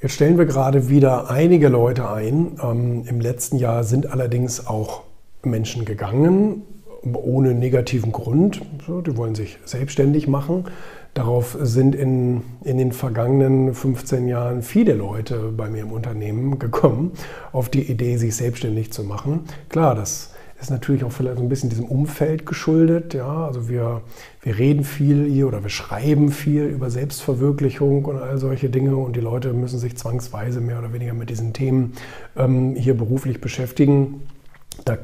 Jetzt stellen wir gerade wieder einige Leute ein. Ähm, Im letzten Jahr sind allerdings auch Menschen gegangen, ohne negativen Grund. So, die wollen sich selbstständig machen. Darauf sind in, in den vergangenen 15 Jahren viele Leute bei mir im Unternehmen gekommen, auf die Idee, sich selbstständig zu machen. Klar, das ist natürlich auch vielleicht so ein bisschen diesem Umfeld geschuldet. Ja? Also wir, wir reden viel hier oder wir schreiben viel über Selbstverwirklichung und all solche Dinge und die Leute müssen sich zwangsweise mehr oder weniger mit diesen Themen ähm, hier beruflich beschäftigen.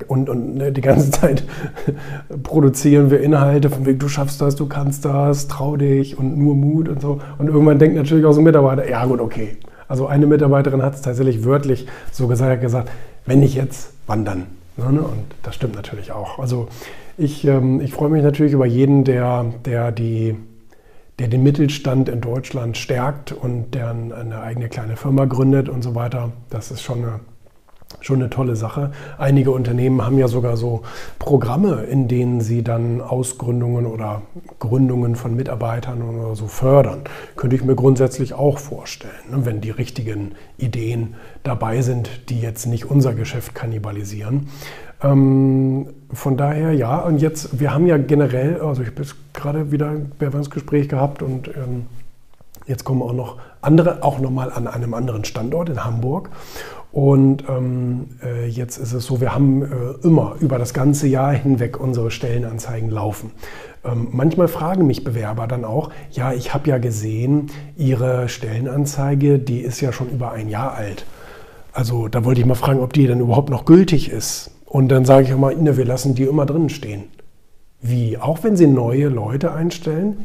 Und, und ne, die ganze Zeit produzieren wir Inhalte von wegen, du schaffst das, du kannst das, trau dich und nur Mut und so. Und irgendwann denkt natürlich auch so ein Mitarbeiter, ja gut, okay. Also eine Mitarbeiterin hat es tatsächlich wörtlich so gesagt, gesagt, wenn nicht jetzt, wann dann? Ne, ne? Und das stimmt natürlich auch. Also ich, ähm, ich freue mich natürlich über jeden, der, der, die, der den Mittelstand in Deutschland stärkt und der eine eigene kleine Firma gründet und so weiter. Das ist schon eine schon eine tolle Sache. Einige Unternehmen haben ja sogar so Programme, in denen sie dann Ausgründungen oder Gründungen von Mitarbeitern oder so fördern. Könnte ich mir grundsätzlich auch vorstellen, ne, wenn die richtigen Ideen dabei sind, die jetzt nicht unser Geschäft kannibalisieren. Ähm, von daher ja, und jetzt, wir haben ja generell, also ich habe gerade wieder ein Bewerbungsgespräch gehabt und ähm, jetzt kommen auch noch andere, auch nochmal an einem anderen Standort in Hamburg. Und ähm, äh, jetzt ist es so, wir haben äh, immer über das ganze Jahr hinweg unsere Stellenanzeigen laufen. Ähm, manchmal fragen mich Bewerber dann auch, ja, ich habe ja gesehen, Ihre Stellenanzeige, die ist ja schon über ein Jahr alt. Also da wollte ich mal fragen, ob die denn überhaupt noch gültig ist. Und dann sage ich immer, ne, wir lassen die immer drin stehen. Wie? Auch wenn Sie neue Leute einstellen?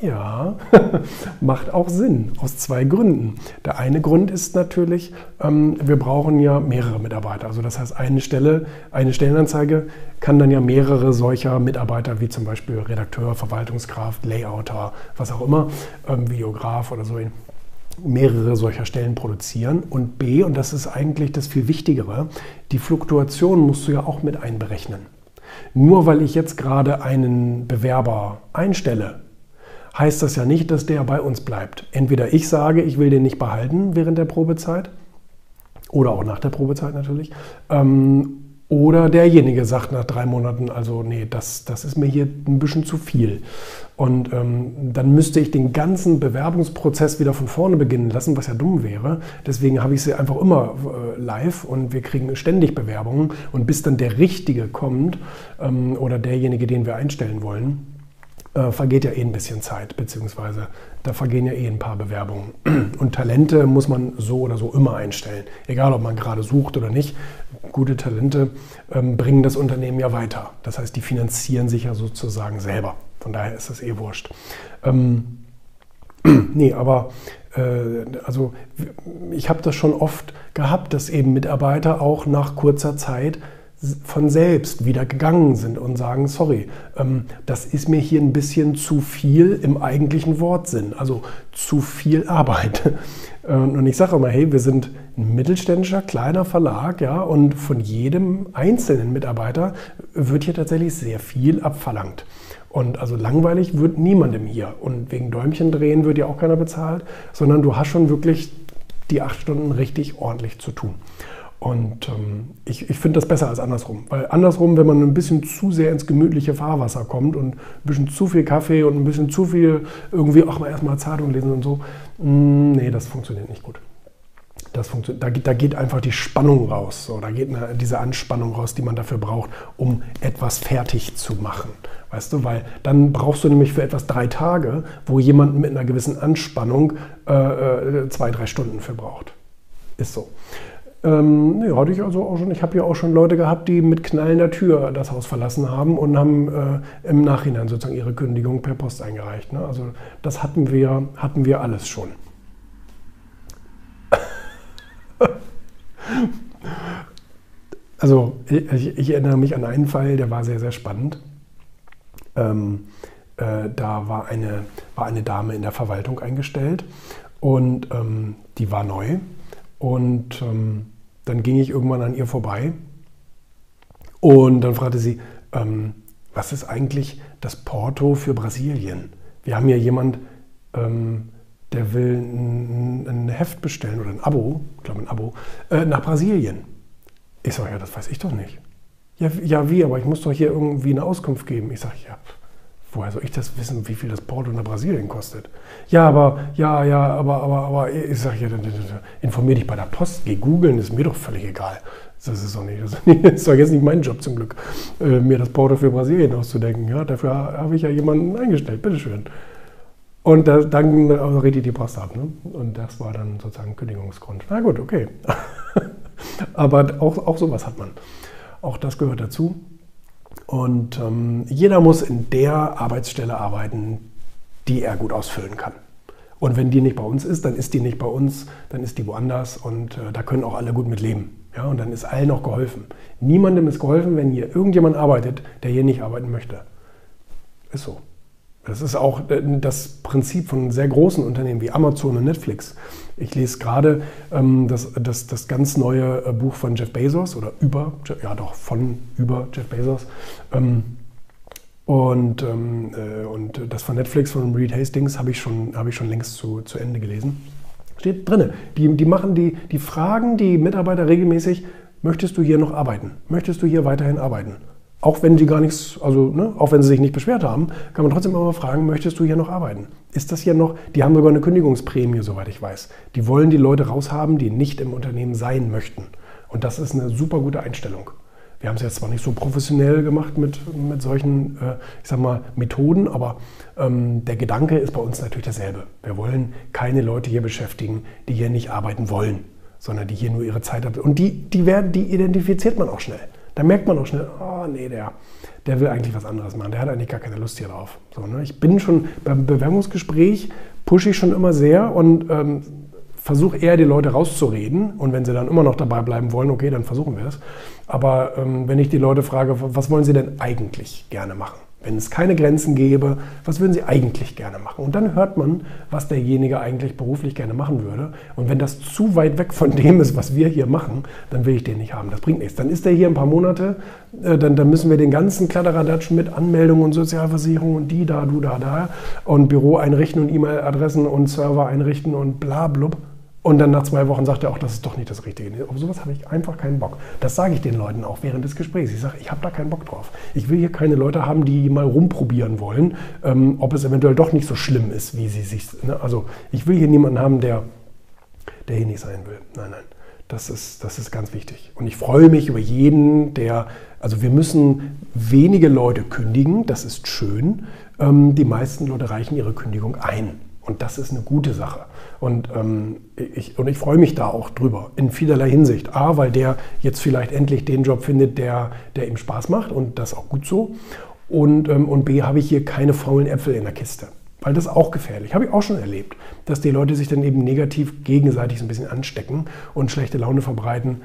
Ja, macht auch Sinn, aus zwei Gründen. Der eine Grund ist natürlich, ähm, wir brauchen ja mehrere Mitarbeiter. Also das heißt, eine Stelle, eine Stellenanzeige kann dann ja mehrere solcher Mitarbeiter, wie zum Beispiel Redakteur, Verwaltungskraft, Layouter, was auch immer, ähm, Videograf oder so, mehrere solcher Stellen produzieren. Und B, und das ist eigentlich das viel Wichtigere, die Fluktuation musst du ja auch mit einberechnen. Nur weil ich jetzt gerade einen Bewerber einstelle, heißt das ja nicht, dass der bei uns bleibt. Entweder ich sage, ich will den nicht behalten während der Probezeit oder auch nach der Probezeit natürlich. Ähm, oder derjenige sagt nach drei Monaten, also nee, das, das ist mir hier ein bisschen zu viel. Und ähm, dann müsste ich den ganzen Bewerbungsprozess wieder von vorne beginnen lassen, was ja dumm wäre. Deswegen habe ich sie einfach immer äh, live und wir kriegen ständig Bewerbungen. Und bis dann der Richtige kommt ähm, oder derjenige, den wir einstellen wollen, äh, vergeht ja eh ein bisschen Zeit, beziehungsweise da vergehen ja eh ein paar Bewerbungen. Und Talente muss man so oder so immer einstellen, egal ob man gerade sucht oder nicht. Gute Talente ähm, bringen das Unternehmen ja weiter. Das heißt, die finanzieren sich ja sozusagen selber. Von daher ist das eh wurscht. Ähm, nee, aber äh, also ich habe das schon oft gehabt, dass eben Mitarbeiter auch nach kurzer Zeit von selbst wieder gegangen sind und sagen, sorry, ähm, das ist mir hier ein bisschen zu viel im eigentlichen Wortsinn, also zu viel Arbeit. Äh, und ich sage immer, hey, wir sind ein mittelständischer, kleiner Verlag, ja, und von jedem einzelnen Mitarbeiter wird hier tatsächlich sehr viel abverlangt. Und also langweilig wird niemandem hier. Und wegen Däumchen drehen wird ja auch keiner bezahlt, sondern du hast schon wirklich die acht Stunden richtig ordentlich zu tun. Und ähm, ich, ich finde das besser als andersrum. Weil andersrum, wenn man ein bisschen zu sehr ins gemütliche Fahrwasser kommt und ein bisschen zu viel Kaffee und ein bisschen zu viel irgendwie auch mal erstmal Zeitung lesen und so, mh, mm, nee, das funktioniert nicht gut. Das funktioniert, da, da geht einfach die Spannung raus. So, da geht eine, diese Anspannung raus, die man dafür braucht, um etwas fertig zu machen. Weißt du, weil dann brauchst du nämlich für etwas drei Tage, wo jemand mit einer gewissen Anspannung äh, äh zwei, drei Stunden für braucht. Ist so. Ähm, ja, hatte ich also auch schon. Ich habe ja auch schon Leute gehabt, die mit knallender Tür das Haus verlassen haben und haben äh, im Nachhinein sozusagen ihre Kündigung per Post eingereicht. Ne? Also das hatten wir, hatten wir alles schon. also ich, ich, erinnere mich an einen Fall, der war sehr, sehr spannend. Ähm, äh, da war eine, war eine Dame in der Verwaltung eingestellt und ähm, die war neu und ähm, dann ging ich irgendwann an ihr vorbei und dann fragte sie, ähm, was ist eigentlich das Porto für Brasilien? Wir haben ja jemand, ähm, der will ein, ein Heft bestellen oder ein Abo, ich glaube ein Abo, äh, nach Brasilien. Ich sage, ja, das weiß ich doch nicht. Ja, ja, wie, aber ich muss doch hier irgendwie eine Auskunft geben. Ich sage, ja, woher soll ich das wissen, wie viel das Porto nach Brasilien kostet? Ja, aber, ja, ja, aber, aber, aber, ich sage, ja, informier dich bei der Post, geh googeln, ist mir doch völlig egal. Das ist doch nicht, das ist doch jetzt nicht mein Job zum Glück, äh, mir das Porto für Brasilien auszudenken. Ja, dafür habe ich ja jemanden eingestellt, bitteschön. Und da, dann redet die Post ab. Ne? Und das war dann sozusagen Kündigungsgrund. Na gut, okay. Aber auch, auch sowas hat man. Auch das gehört dazu. Und ähm, jeder muss in der Arbeitsstelle arbeiten, die er gut ausfüllen kann. Und wenn die nicht bei uns ist, dann ist die nicht bei uns, dann ist die woanders und äh, da können auch alle gut mit leben. Ja, und dann ist allen auch geholfen. Niemandem ist geholfen, wenn hier irgendjemand arbeitet, der hier nicht arbeiten möchte. Ist so. Das ist auch äh, das Prinzip von sehr großen Unternehmen wie Amazon und Netflix. Ich lese gerade ähm, das, das, das ganz neue äh, Buch von Jeff Bezos oder über, ja doch, von über Jeff Bezos. Ähm, und, ähm, äh, und das von Netflix von Reed Hastings habe ich schon, hab ich schon längst zu, zu Ende gelesen. Steht drin. Die, die machen die, die fragen die Mitarbeiter regelmäßig, möchtest du hier noch arbeiten? Möchtest du hier weiterhin arbeiten? Auch wenn sie gar nichts, also ne, auch wenn sie sich nicht beschwert haben, kann man trotzdem immer fragen, möchtest du hier noch arbeiten? Ist das hier noch, die haben sogar eine Kündigungsprämie, soweit ich weiß. Die wollen die Leute raushaben, die nicht im Unternehmen sein möchten. Und das ist eine super gute Einstellung. Wir haben es jetzt zwar nicht so professionell gemacht mit, mit solchen, äh, ich sag mal, Methoden, aber ähm, der Gedanke ist bei uns natürlich derselbe. Wir wollen keine Leute hier beschäftigen, die hier nicht arbeiten wollen, sondern die hier nur ihre Zeit haben. Und die, die, werden, die identifiziert man auch schnell. Da merkt man auch schnell, oh nee, der, der will eigentlich was anderes machen. Der hat eigentlich gar keine Lust hier drauf. So, ne? Ich bin schon beim Bewerbungsgespräch, pushe ich schon immer sehr und ähm, versuche eher die Leute rauszureden. Und wenn sie dann immer noch dabei bleiben wollen, okay, dann versuchen wir es. Aber ähm, wenn ich die Leute frage, was wollen sie denn eigentlich gerne machen? Wenn es keine Grenzen gäbe, was würden Sie eigentlich gerne machen? Und dann hört man, was derjenige eigentlich beruflich gerne machen würde. Und wenn das zu weit weg von dem ist, was wir hier machen, dann will ich den nicht haben. Das bringt nichts. Dann ist der hier ein paar Monate, äh, dann, dann müssen wir den ganzen Kladderadatsch mit Anmeldungen und Sozialversicherung und die, da, du, da, da und Büro einrichten und E-Mail-Adressen und Server einrichten und bla, blub. Und dann nach zwei Wochen sagt er auch, das ist doch nicht das Richtige. Auf sowas habe ich einfach keinen Bock. Das sage ich den Leuten auch während des Gesprächs. Ich sage, ich habe da keinen Bock drauf. Ich will hier keine Leute haben, die mal rumprobieren wollen, ähm, ob es eventuell doch nicht so schlimm ist, wie sie sich. Ne? Also ich will hier niemanden haben, der, der hier nicht sein will. Nein, nein. Das ist, das ist ganz wichtig. Und ich freue mich über jeden, der, also wir müssen wenige Leute kündigen, das ist schön. Ähm, die meisten Leute reichen ihre Kündigung ein. Und das ist eine gute Sache. Und, ähm, ich, und ich freue mich da auch drüber, in vielerlei Hinsicht. A, weil der jetzt vielleicht endlich den Job findet, der, der ihm Spaß macht und das auch gut so. Und, ähm, und B, habe ich hier keine faulen Äpfel in der Kiste. Weil das ist auch gefährlich. Habe ich auch schon erlebt, dass die Leute sich dann eben negativ gegenseitig so ein bisschen anstecken und schlechte Laune verbreiten.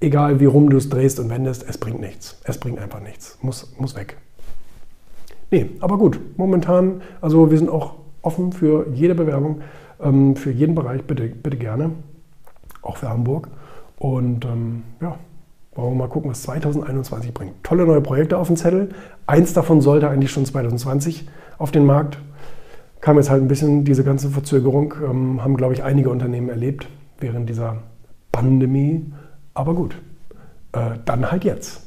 Egal wie rum du es drehst und wendest, es bringt nichts. Es bringt einfach nichts. Muss, muss weg. Nee, aber gut, momentan, also wir sind auch offen für jede Bewerbung, ähm, für jeden Bereich, bitte, bitte gerne, auch für Hamburg. Und ähm, ja, wollen wir mal gucken, was 2021 bringt. Tolle neue Projekte auf dem Zettel. Eins davon sollte eigentlich schon 2020 auf den Markt. Kam jetzt halt ein bisschen diese ganze Verzögerung, ähm, haben, glaube ich, einige Unternehmen erlebt während dieser Pandemie. Aber gut, äh, dann halt jetzt.